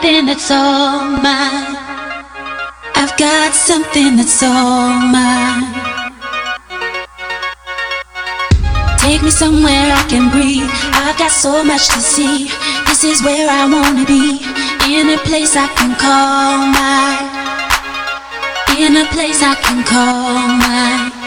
Something that's all mine. I've got something that's all mine. Take me somewhere I can breathe. I've got so much to see. This is where I wanna be. In a place I can call mine. In a place I can call mine.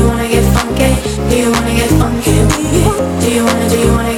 Do you wanna get funky? Do you wanna get funky? Do you wanna, do you wanna?